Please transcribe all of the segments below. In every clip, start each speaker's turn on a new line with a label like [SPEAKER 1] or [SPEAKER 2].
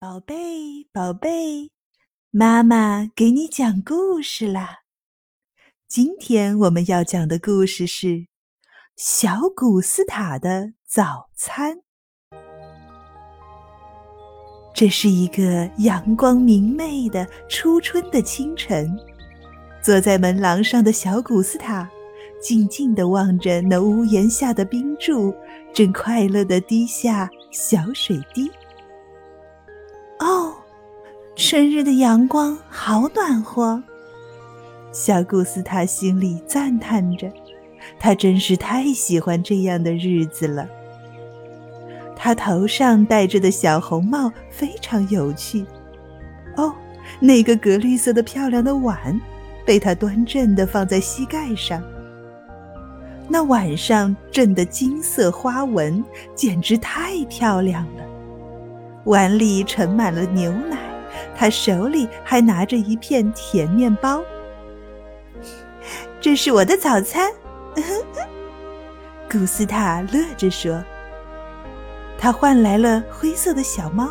[SPEAKER 1] 宝贝，宝贝，妈妈给你讲故事啦！今天我们要讲的故事是《小古斯塔的早餐》。这是一个阳光明媚的初春的清晨，坐在门廊上的小古斯塔，静静地望着那屋檐下的冰柱，正快乐地滴下小水滴。春日的阳光好暖和。小古斯塔心里赞叹着，他真是太喜欢这样的日子了。他头上戴着的小红帽非常有趣。哦，那个格绿色的漂亮的碗，被他端正的放在膝盖上。那碗上正的金色花纹简直太漂亮了。碗里盛满了牛奶，他手里还拿着一片甜面包。这是我的早餐，古斯塔乐着说。他换来了灰色的小猫，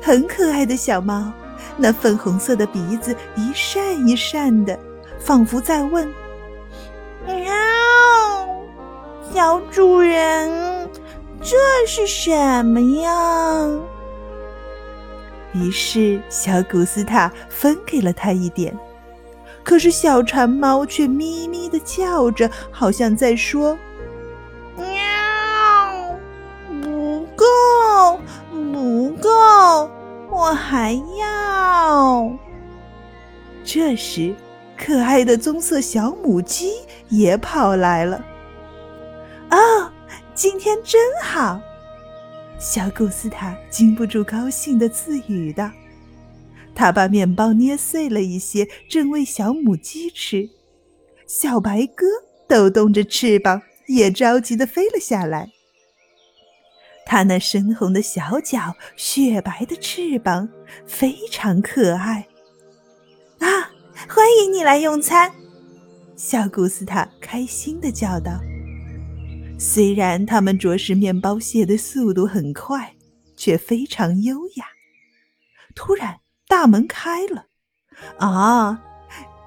[SPEAKER 1] 很可爱的小猫，那粉红色的鼻子一扇一扇的，仿佛在问：“
[SPEAKER 2] 喵，小主人，这是什么呀？”
[SPEAKER 1] 于是，小古斯塔分给了他一点，可是小馋猫却咪咪的叫着，好像在说：“
[SPEAKER 2] 喵，不够，不够，我还要。”
[SPEAKER 1] 这时，可爱的棕色小母鸡也跑来了。“哦，今天真好！”小古斯塔禁不住高兴的自语道：“他把面包捏碎了一些，正喂小母鸡吃。小白鸽抖动着翅膀，也着急的飞了下来。它那深红的小脚，雪白的翅膀，非常可爱。
[SPEAKER 2] 啊，欢迎你来用餐！”
[SPEAKER 1] 小古斯塔开心的叫道。虽然他们啄食面包屑的速度很快，却非常优雅。突然，大门开了，啊，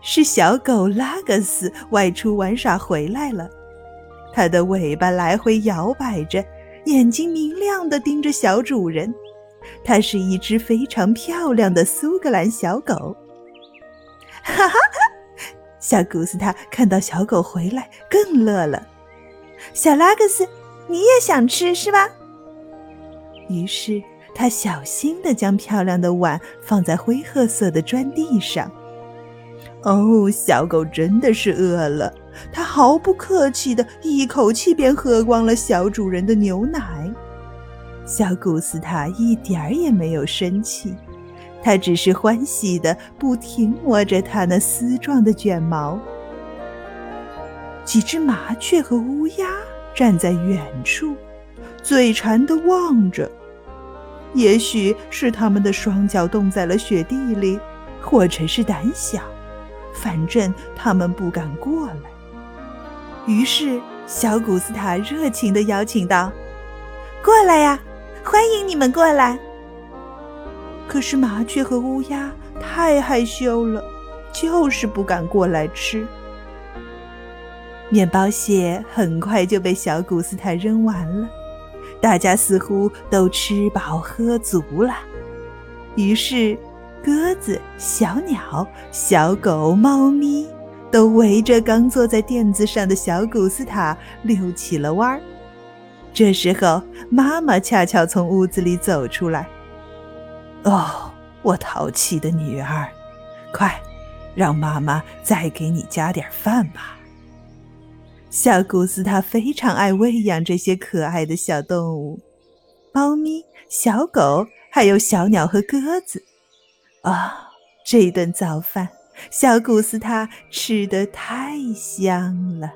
[SPEAKER 1] 是小狗拉格斯外出玩耍回来了。它的尾巴来回摇摆着，眼睛明亮的盯着小主人。它是一只非常漂亮的苏格兰小狗。哈哈哈，小古斯塔看到小狗回来，更乐了。
[SPEAKER 2] 小拉克斯，你也想吃是吧？
[SPEAKER 1] 于是他小心地将漂亮的碗放在灰褐色的砖地上。哦，小狗真的是饿了，它毫不客气地一口气便喝光了小主人的牛奶。小古斯塔一点儿也没有生气，他只是欢喜地不停摸着它那丝状的卷毛。几只麻雀和乌鸦站在远处，嘴馋地望着。也许是它们的双脚冻在了雪地里，或者是胆小，反正它们不敢过来。于是，小古斯塔热情地邀请道：“
[SPEAKER 2] 过来呀，欢迎你们过来！”
[SPEAKER 1] 可是麻雀和乌鸦太害羞了，就是不敢过来吃。面包屑很快就被小古斯塔扔完了，大家似乎都吃饱喝足了。于是，鸽子、小鸟、小狗、猫咪都围着刚坐在垫子上的小古斯塔溜起了弯儿。这时候，妈妈恰巧从屋子里走出来。“哦，我淘气的女儿，快，让妈妈再给你加点饭吧。”小古斯塔非常爱喂养这些可爱的小动物，猫咪、小狗，还有小鸟和鸽子。啊，这顿早饭，小古斯塔吃的太香了。